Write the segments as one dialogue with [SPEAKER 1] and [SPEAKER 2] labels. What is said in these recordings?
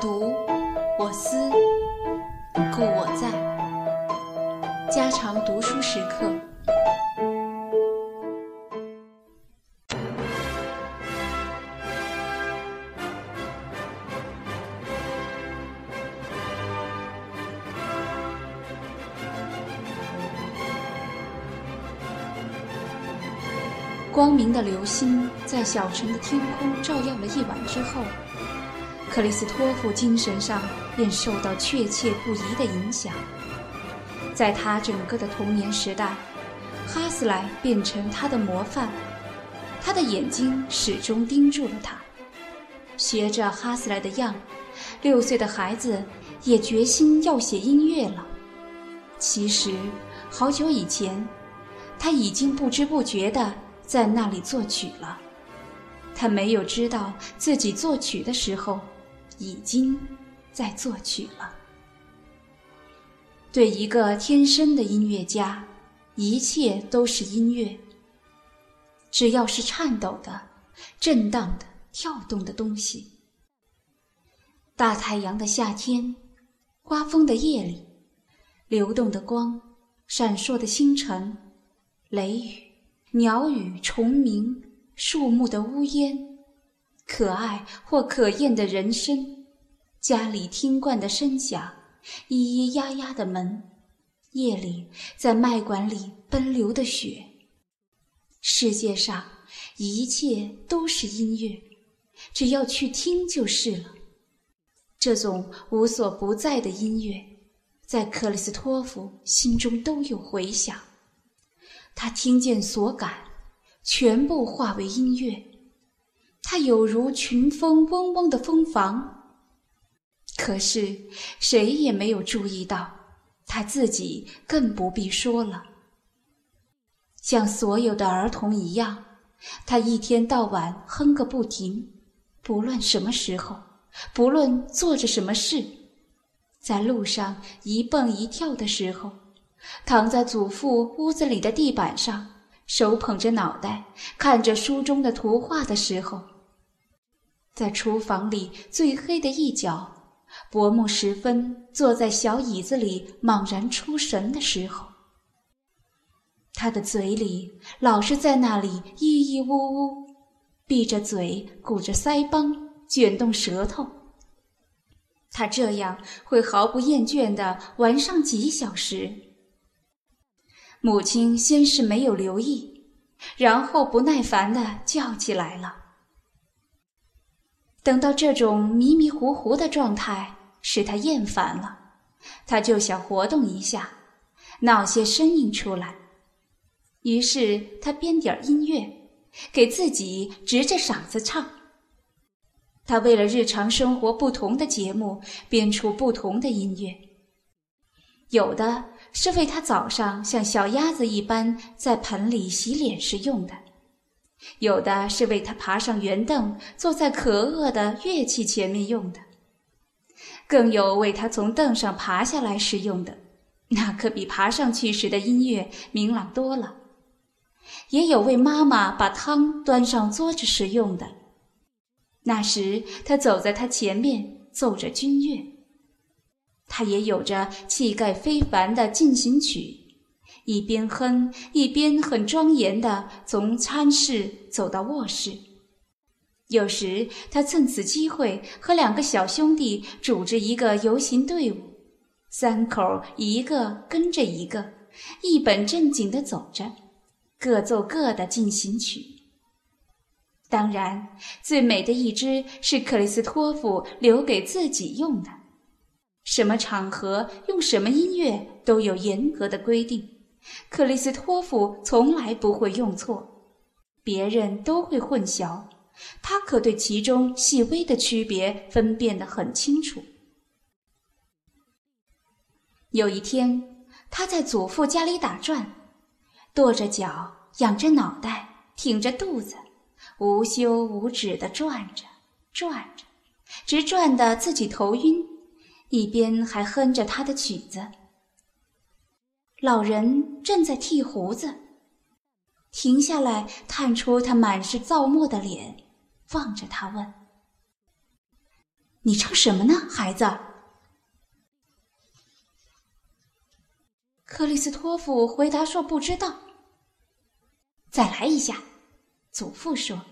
[SPEAKER 1] 读，我思，故我在。家常读书时刻。光明的流星在小城的天空照耀了一晚之后，克里斯托弗精神上便受到确切不移的影响。在他整个的童年时代，哈斯莱变成他的模范，他的眼睛始终盯住了他。学着哈斯莱的样，六岁的孩子也决心要写音乐了。其实，好久以前，他已经不知不觉的。在那里作曲了，他没有知道自己作曲的时候，已经在作曲了。对一个天生的音乐家，一切都是音乐。只要是颤抖的、震荡的、跳动的东西。大太阳的夏天，刮风的夜里，流动的光，闪烁的星辰，雷雨。鸟语虫鸣，树木的呜咽，可爱或可厌的人声，家里听惯的声响，咿咿呀呀的门，夜里在麦管里奔流的雪。世界上一切都是音乐，只要去听就是了。这种无所不在的音乐，在克里斯托弗心中都有回响。他听见所感，全部化为音乐。他有如群蜂嗡嗡的蜂房。可是谁也没有注意到，他自己更不必说了。像所有的儿童一样，他一天到晚哼个不停，不论什么时候，不论做着什么事，在路上一蹦一跳的时候。躺在祖父屋子里的地板上，手捧着脑袋，看着书中的图画的时候；在厨房里最黑的一角，薄暮时分坐在小椅子里茫然出神的时候，他的嘴里老是在那里咿咿呜呜，闭着嘴，鼓着腮帮，卷动舌头。他这样会毫不厌倦地玩上几小时。母亲先是没有留意，然后不耐烦地叫起来了。等到这种迷迷糊糊的状态使他厌烦了，他就想活动一下，闹些声音出来。于是他编点音乐，给自己直着嗓子唱。他为了日常生活不同的节目编出不同的音乐，有的。是为他早上像小鸭子一般在盆里洗脸时用的，有的是为他爬上圆凳坐在可恶的乐器前面用的，更有为他从凳上爬下来时用的，那可比爬上去时的音乐明朗多了。也有为妈妈把汤端上桌子时用的，那时他走在他前面奏着军乐。他也有着气概非凡的进行曲，一边哼一边很庄严地从餐室走到卧室。有时他趁此机会和两个小兄弟组织一个游行队伍，三口一个跟着一个，一本正经地走着，各奏各的进行曲。当然，最美的一支是克里斯托弗留给自己用的。什么场合用什么音乐都有严格的规定，克里斯托夫从来不会用错，别人都会混淆，他可对其中细微的区别分辨得很清楚。有一天，他在祖父家里打转，跺着脚，仰着脑袋，挺着肚子，无休无止地转着，转着，直转得自己头晕。一边还哼着他的曲子。老人正在剃胡子，停下来，探出他满是皂沫的脸，望着他问：“你唱什么呢，孩子？”克里斯托夫回答说：“不知道。”再来一下，祖父说。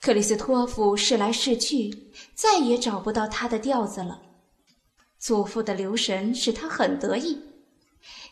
[SPEAKER 1] 克里斯托夫试来试去，再也找不到他的调子了。祖父的留神使他很得意，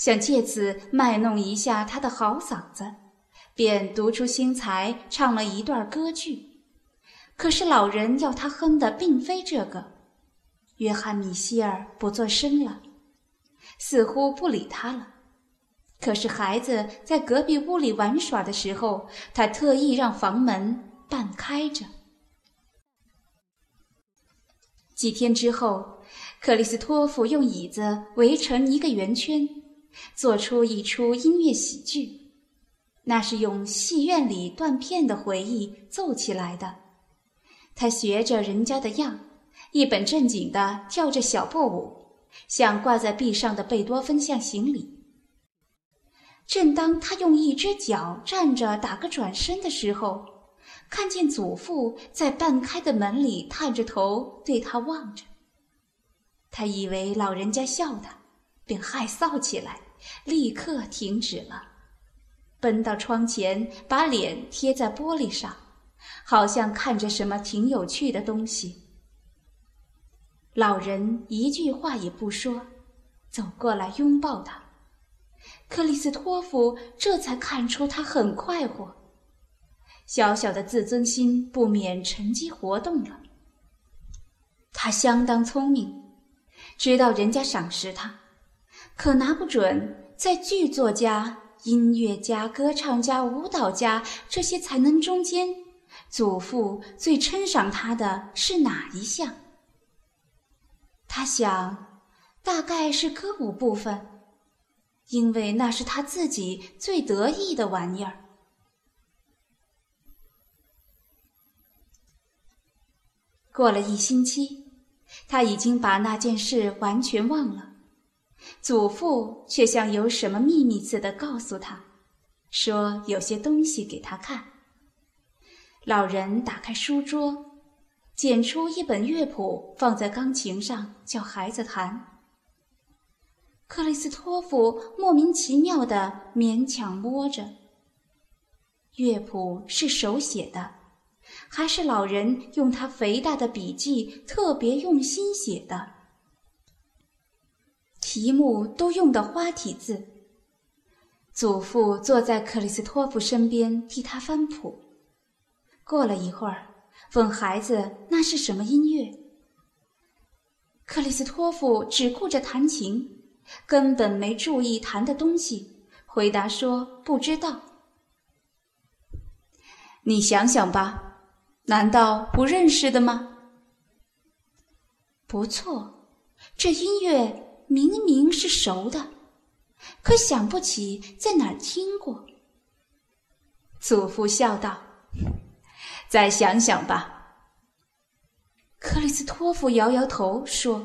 [SPEAKER 1] 想借此卖弄一下他的好嗓子，便独出心裁唱了一段歌剧。可是老人要他哼的并非这个。约翰米歇尔不作声了。似乎不理他了。可是孩子在隔壁屋里玩耍的时候，他特意让房门半开着。几天之后，克里斯托弗用椅子围成一个圆圈，做出一出音乐喜剧。那是用戏院里断片的回忆奏起来的。他学着人家的样，一本正经地跳着小步舞。向挂在壁上的贝多芬像行礼。正当他用一只脚站着打个转身的时候，看见祖父在半开的门里探着头对他望着。他以为老人家笑他，便害臊起来，立刻停止了，奔到窗前，把脸贴在玻璃上，好像看着什么挺有趣的东西。老人一句话也不说，走过来拥抱他。克里斯托夫这才看出他很快活，小小的自尊心不免趁机活动了。他相当聪明，知道人家赏识他，可拿不准在剧作家、音乐家、歌唱家、舞蹈家这些才能中间，祖父最称赏他的是哪一项。他想，大概是歌舞部分，因为那是他自己最得意的玩意儿。过了一星期，他已经把那件事完全忘了。祖父却像有什么秘密似的告诉他，说有些东西给他看。老人打开书桌。捡出一本乐谱，放在钢琴上，叫孩子弹。克里斯托弗莫名其妙的勉强摸着。乐谱是手写的，还是老人用他肥大的笔记特别用心写的？题目都用的花体字。祖父坐在克里斯托夫身边替他翻谱。过了一会儿。问孩子那是什么音乐？克里斯托夫只顾着弹琴，根本没注意弹的东西，回答说不知道。你想想吧，难道不认识的吗？不错，这音乐明明是熟的，可想不起在哪儿听过。祖父笑道。再想想吧。克里斯托弗摇摇头说：“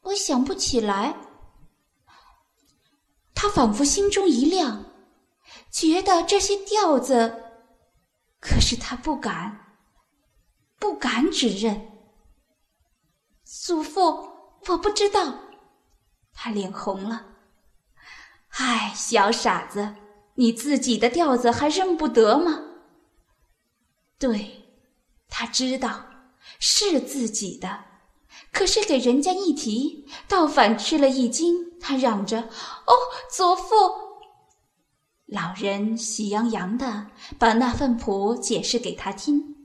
[SPEAKER 1] 我想不起来。”他仿佛心中一亮，觉得这些调子，可是他不敢，不敢指认。祖父，我不知道。他脸红了。唉，小傻子，你自己的调子还认不得吗？对，他知道是自己的，可是给人家一提，倒反吃了一惊。他嚷着：“哦，祖父！”老人喜洋洋的把那份谱解释给他听：“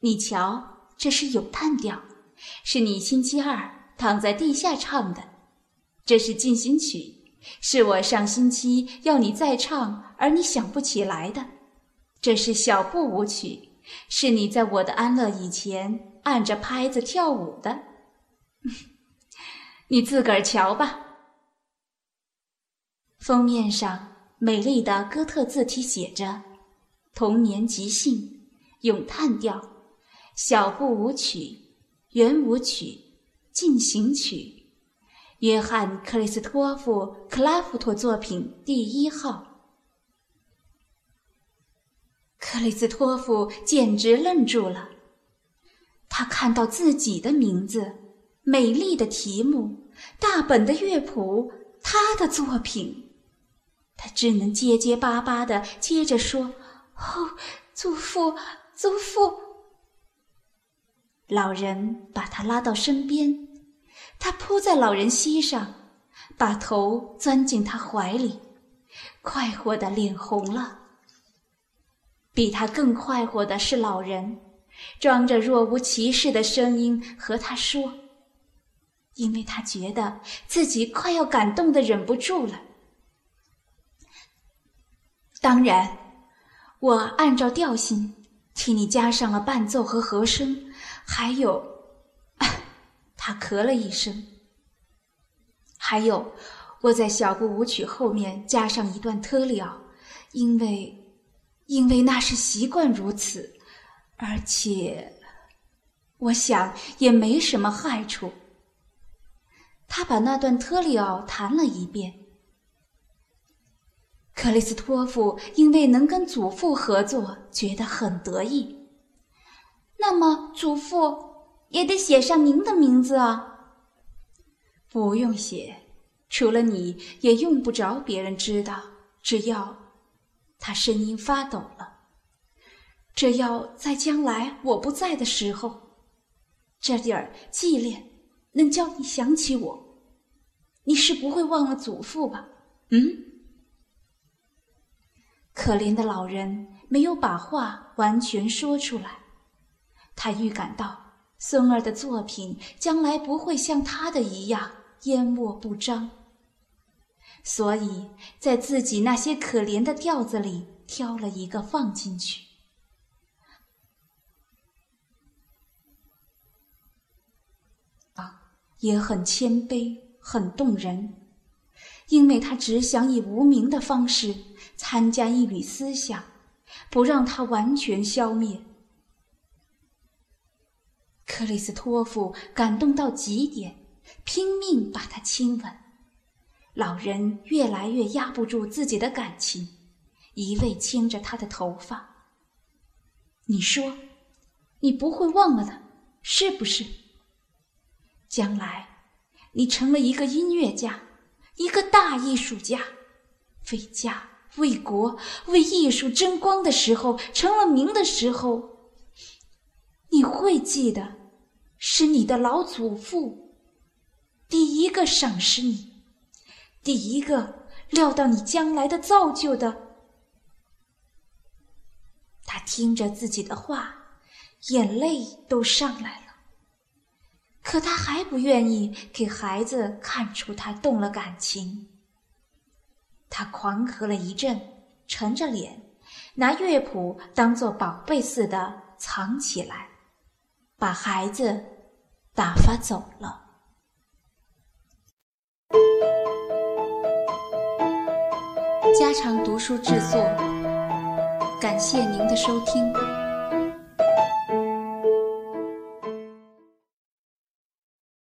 [SPEAKER 1] 你瞧，这是咏叹调，是你星期二躺在地下唱的；这是进行曲，是我上星期要你再唱而你想不起来的；这是小步舞曲。”是你在我的安乐以前按着拍子跳舞的，你自个儿瞧吧。封面上美丽的哥特字体写着：“童年即兴咏叹调小步舞曲圆舞曲进行曲，约翰克里斯托夫克拉夫托作品第一号。”克里斯托夫简直愣住了，他看到自己的名字、美丽的题目、大本的乐谱，他的作品，他只能结结巴巴的接着说：“哦，祖父，祖父。”老人把他拉到身边，他扑在老人膝上，把头钻进他怀里，快活的脸红了。比他更快活的是老人，装着若无其事的声音和他说：“因为他觉得自己快要感动的忍不住了。当然，我按照调性替你加上了伴奏和和声，还有……”他咳了一声。还有，我在小步舞曲后面加上一段特里奥，因为。因为那是习惯如此，而且，我想也没什么害处。他把那段特里奥弹了一遍。克里斯托夫因为能跟祖父合作，觉得很得意。那么，祖父也得写上您的名字啊。不用写，除了你也用不着别人知道，只要。他声音发抖了。这要在将来我不在的时候，这点儿纪念能叫你想起我。你是不会忘了祖父吧？嗯。可怜的老人没有把话完全说出来。他预感到孙儿的作品将来不会像他的一样淹没不彰。所以在自己那些可怜的调子里挑了一个放进去，啊，也很谦卑，很动人，因为他只想以无名的方式参加一缕思想，不让它完全消灭。克里斯托夫感动到极点，拼命把他亲吻。老人越来越压不住自己的感情，一味牵着他的头发。你说，你不会忘了的，是不是？将来，你成了一个音乐家，一个大艺术家，为家、为国、为艺术争光的时候，成了名的时候，你会记得，是你的老祖父，第一个赏识你。第一个料到你将来的造就的，他听着自己的话，眼泪都上来了。可他还不愿意给孩子看出他动了感情。他狂咳了一阵，沉着脸，拿乐谱当做宝贝似的藏起来，把孩子打发走了。家常读书制作，感谢您的收听。